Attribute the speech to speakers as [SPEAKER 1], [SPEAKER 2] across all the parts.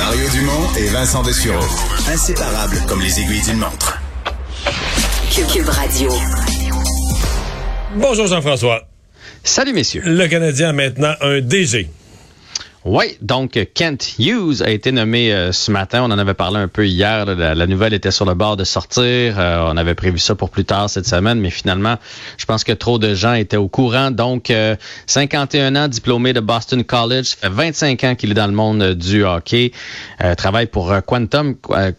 [SPEAKER 1] Mario Dumont et Vincent Dessureau. Inséparables comme les aiguilles d'une montre.
[SPEAKER 2] Cube Radio.
[SPEAKER 3] Bonjour Jean-François.
[SPEAKER 4] Salut messieurs.
[SPEAKER 3] Le Canadien a maintenant un DG.
[SPEAKER 4] Oui, donc Kent Hughes a été nommé euh, ce matin. On en avait parlé un peu hier. La, nouvelle était sur le bord de sortir. Euh, on avait prévu ça pour plus tard cette semaine, mais finalement, je pense que trop de gens étaient au courant. Donc, 51 euh, ans, diplômé de Boston College, ça fait 25 ans qu'il est dans le monde du hockey. travaille pour Quantum,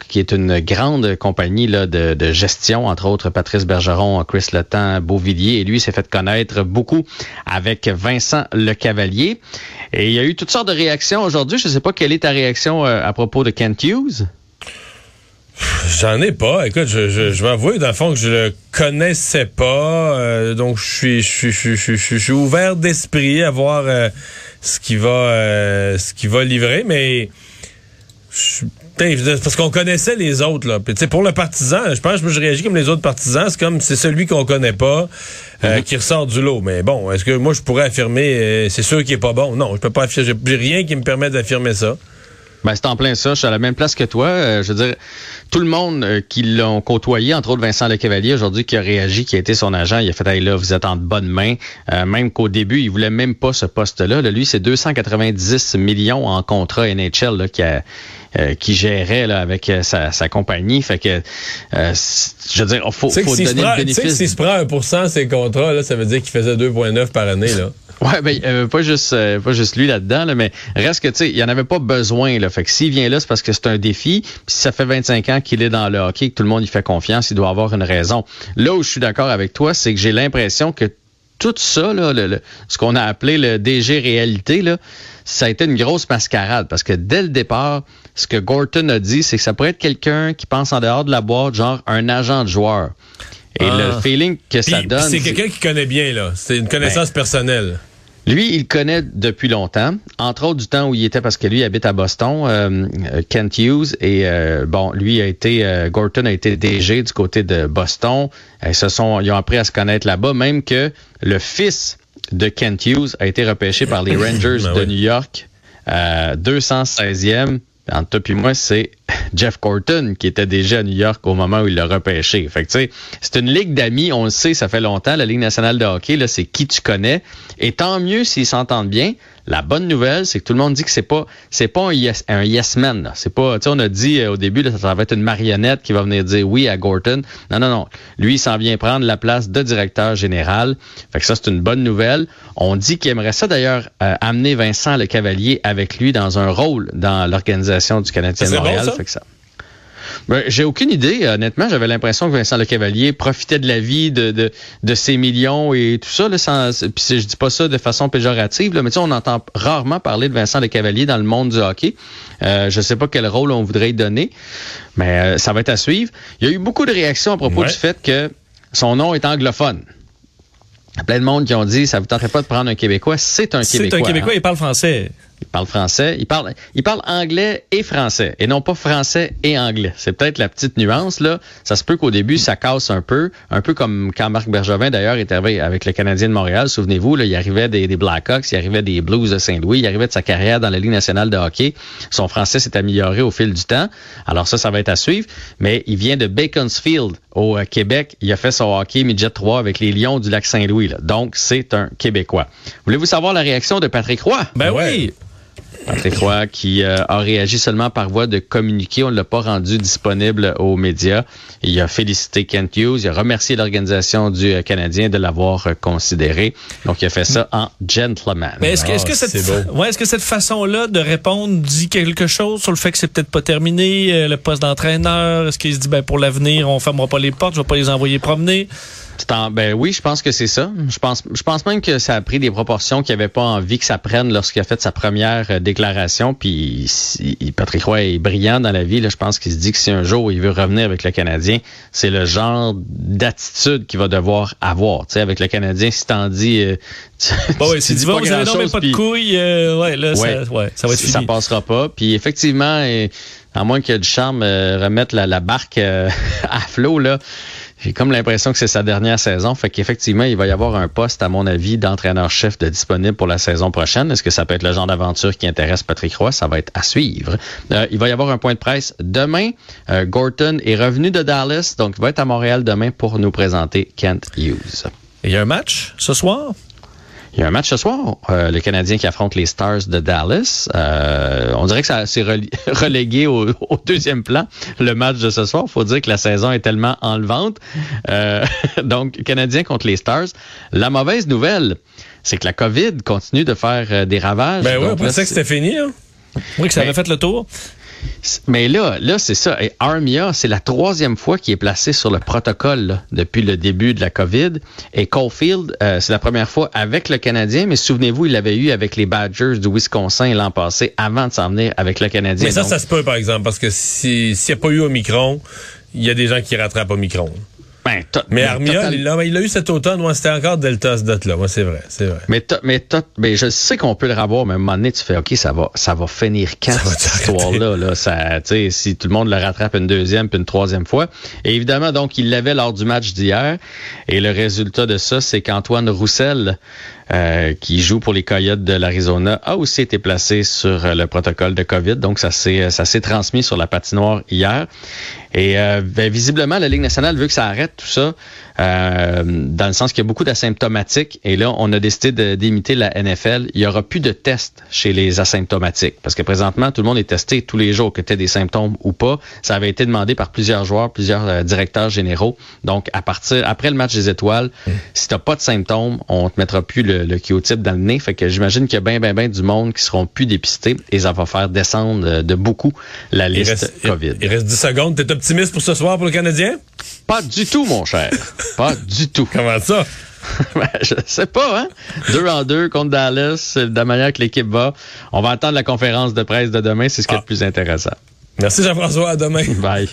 [SPEAKER 4] qui est une grande compagnie de, gestion, entre autres Patrice Bergeron, Chris Letang, Beauvillier. Et lui s'est fait connaître beaucoup avec Vincent Le Cavalier. Et il y a eu toutes sortes de réactions aujourd'hui? Je ne sais pas quelle est ta réaction euh, à propos de Kent Hughes.
[SPEAKER 3] J'en ai pas. Écoute, je, je, je vais avouer, dans le fond, que je le connaissais pas. Euh, donc, je suis, ouvert d'esprit à voir euh, ce qui va ce va livrer, mais parce qu'on connaissait les autres là. Puis, pour le partisan, je pense que je réagis comme les autres partisans. C'est comme c'est celui qu'on connaît pas euh, mm-hmm. qui ressort du lot. Mais bon, est-ce que moi je pourrais affirmer euh, c'est sûr qu'il est pas bon? Non, je peux pas affirmer. J'ai rien qui me permet d'affirmer ça.
[SPEAKER 4] Ben, c'est en plein ça. Je suis à la même place que toi. Euh, je veux dire, tout le monde qui l'ont côtoyé, entre autres Vincent Lecavalier, aujourd'hui, qui a réagi, qui a été son agent, il a fait, hey, là, vous êtes en bonne main. même qu'au début, il voulait même pas ce poste-là. Là, lui, c'est 290 millions en contrat NHL là, qui a euh, qui gérait là, avec euh, sa, sa, compagnie. Fait que, euh, je veux dire, faut, faut donner
[SPEAKER 3] le
[SPEAKER 4] bénéfice.
[SPEAKER 3] S'il se prend 1% ses contrats, là, ça veut dire qu'il faisait 2,9 par année. Là.
[SPEAKER 4] Ouais, ben pas juste pas juste lui là-dedans, là, mais reste que tu sais, il y en avait pas besoin là. Fait que s'il vient là, c'est parce que c'est un défi. Puis si ça fait 25 ans qu'il est dans le hockey, que tout le monde y fait confiance, il doit avoir une raison. Là où je suis d'accord avec toi, c'est que j'ai l'impression que tout ça, là, le, ce qu'on a appelé le DG réalité, là, ça a été une grosse mascarade parce que dès le départ, ce que Gorton a dit, c'est que ça pourrait être quelqu'un qui pense en dehors de la boîte, genre un agent de joueur. Et le ah. feeling que ça donne.
[SPEAKER 3] C'est quelqu'un qui connaît bien, là. C'est une connaissance ben, personnelle.
[SPEAKER 4] Lui, il connaît depuis longtemps, entre autres du temps où il était parce que lui habite à Boston, euh, Kent Hughes, et euh, bon, lui a été, euh, Gorton a été DG du côté de Boston. Ils se sont, ils ont appris à se connaître là-bas, même que le fils de Kent Hughes a été repêché par les Rangers ben de New York, 216e. Entre toi et moi, c'est Jeff Corton qui était déjà à New York au moment où il l'a repêché. Fait que, c'est une ligue d'amis, on le sait, ça fait longtemps. La Ligue nationale de hockey, là, c'est qui tu connais. Et tant mieux s'ils s'entendent bien. La bonne nouvelle, c'est que tout le monde dit que c'est pas c'est pas un yes, un yes man. C'est pas, tu sais, on a dit euh, au début, là, ça va être une marionnette qui va venir dire oui à Gorton. Non, non, non. Lui, il s'en vient prendre la place de directeur général. Fait que ça, c'est une bonne nouvelle. On dit qu'il aimerait ça d'ailleurs euh, amener Vincent Le Cavalier avec lui dans un rôle dans l'organisation du Canadien de Montréal. Que ça. Ben, j'ai aucune idée. Honnêtement, j'avais l'impression que Vincent Lecavalier profitait de la vie, de, de, de ses millions et tout ça. Là, sans, puis je dis pas ça de façon péjorative, là, mais tu sais, on entend rarement parler de Vincent Lecavalier dans le monde du hockey. Euh, je sais pas quel rôle on voudrait y donner, mais euh, ça va être à suivre. Il y a eu beaucoup de réactions à propos du fait que son nom est anglophone. Il y a plein de monde qui ont dit, ça vous tenterait pas de prendre un Québécois. C'est un Québécois.
[SPEAKER 3] C'est un Québécois, hein. il parle français.
[SPEAKER 4] Il parle français. Il parle, il parle anglais et français, et non pas français et anglais. C'est peut-être la petite nuance là. Ça se peut qu'au début ça casse un peu, un peu comme quand Marc Bergevin d'ailleurs est arrivé avec le Canadien de Montréal. Souvenez-vous, là, il arrivait des, des Blackhawks, il arrivait des Blues de Saint-Louis, il arrivait de sa carrière dans la Ligue nationale de hockey. Son français s'est amélioré au fil du temps. Alors ça, ça va être à suivre. Mais il vient de Baconsfield au euh, Québec. Il a fait son hockey midget 3 avec les Lions du lac Saint-Louis. Donc c'est un Québécois. Voulez-vous savoir la réaction de Patrick Roy?
[SPEAKER 3] Ben oui.
[SPEAKER 4] Patrick Roy, qui euh, a réagi seulement par voie de communiqué. On ne l'a pas rendu disponible aux médias. Il a félicité Kent Hughes. Il a remercié l'organisation du euh, Canadien de l'avoir euh, considéré. Donc, il a fait ça en gentleman.
[SPEAKER 3] Mais est-ce que, est-ce que, ah, cette, ouais, est-ce que cette façon-là de répondre dit quelque chose sur le fait que c'est peut-être pas terminé, le poste d'entraîneur? Est-ce qu'il se dit, ben, pour l'avenir, on fermera pas les portes, je vais pas les envoyer promener?
[SPEAKER 4] Ben oui, je pense que c'est ça. Je pense, je pense même que ça a pris des proportions qu'il n'avait pas envie que ça prenne lorsqu'il a fait sa première euh, déclaration. Puis Patrick Roy est brillant dans la vie. Là. Je pense qu'il se dit que si un jour il veut revenir avec le Canadien, c'est le genre d'attitude qu'il va devoir avoir. Tu sais, avec le Canadien, si t'en dis, euh,
[SPEAKER 3] bon, ouais, si tu dis pas, vous avez pas de couilles, euh, ouais, là, Ça, ouais, ça va être fini.
[SPEAKER 4] Ça passera pas. Puis effectivement, à moins que du charme remettre la, barque à flot là J'ai comme l'impression que c'est sa dernière saison. Fait qu'effectivement, il va y avoir un poste, à mon avis, d'entraîneur-chef de disponible pour la saison prochaine. Est-ce que ça peut être le genre d'aventure qui intéresse Patrick Roy? Ça va être à suivre. Euh, il va y avoir un point de presse demain. Euh, Gorton est revenu de Dallas, donc il va être à Montréal demain pour nous présenter Kent Hughes.
[SPEAKER 5] Il y a un match ce soir?
[SPEAKER 4] Il y a un match ce soir, euh, le Canadien qui affronte les Stars de Dallas. Euh, on dirait que ça s'est relégué au, deuxième plan, le match de ce soir. faut dire que la saison est tellement enlevante. Euh, donc, Canadien contre les Stars. La mauvaise nouvelle, c'est que la COVID continue de faire euh, des ravages.
[SPEAKER 3] Ben oui, on pensait que c'était fini. Hein?
[SPEAKER 5] Oui, que ça avait fait le tour.
[SPEAKER 4] Mais là, là c'est ça. Et Armia, c'est la troisième fois qu'il est placé sur le protocole depuis le début de la COVID. Et Caulfield, euh, c'est la première fois avec le Canadien, mais souvenez-vous, il l'avait eu avec les Badgers du Wisconsin l'an passé avant de s'en venir avec le Canadien.
[SPEAKER 3] Mais ça, ça se peut, par exemple, parce que s'il n'y a pas eu Omicron, il y a des gens qui rattrapent Omicron.
[SPEAKER 4] Ben,
[SPEAKER 3] mais Armia, il, a, eu cet automne, moi, c'était encore Delta ce date-là. Moi, c'est vrai, c'est vrai.
[SPEAKER 4] Mais, mais, mais je sais qu'on peut le revoir, mais à un moment donné, tu fais, OK, ça va, ça va finir quand cette histoire-là? Là, ça, si tout le monde le rattrape une deuxième puis une troisième fois. Et évidemment, donc, il l'avait lors du match d'hier. Et le résultat de ça, c'est qu'Antoine Roussel, euh, qui joue pour les Coyotes de l'Arizona, a aussi été placé sur euh, le protocole de COVID. Donc, ça s'est, ça s'est transmis sur la patinoire hier. Et euh, ben, visiblement, la Ligue nationale veut que ça arrête tout ça, euh, dans le sens qu'il y a beaucoup d'asymptomatiques. Et là, on a décidé d'imiter la NFL. Il y aura plus de tests chez les asymptomatiques, parce que présentement, tout le monde est testé tous les jours, que tu aies des symptômes ou pas. Ça avait été demandé par plusieurs joueurs, plusieurs euh, directeurs généraux. Donc, à partir après le match des étoiles, si mm. si t'as pas de symptômes, on te mettra plus le, le type dans le nez. Fait que j'imagine qu'il y a bien, bien, bien du monde qui seront plus dépistés et ça va faire descendre de beaucoup la liste COVID.
[SPEAKER 3] Il, reste 10 secondes optimiste pour ce soir pour le Canadien?
[SPEAKER 4] Pas du tout, mon cher. Pas du tout.
[SPEAKER 3] Comment ça?
[SPEAKER 4] ben, je sais pas, hein? Deux en deux contre Dallas, de la manière que l'équipe va. On va attendre la conférence de presse de demain, c'est ce qui est le ah. plus intéressant.
[SPEAKER 3] Merci Jean-François, à demain.
[SPEAKER 4] Bye.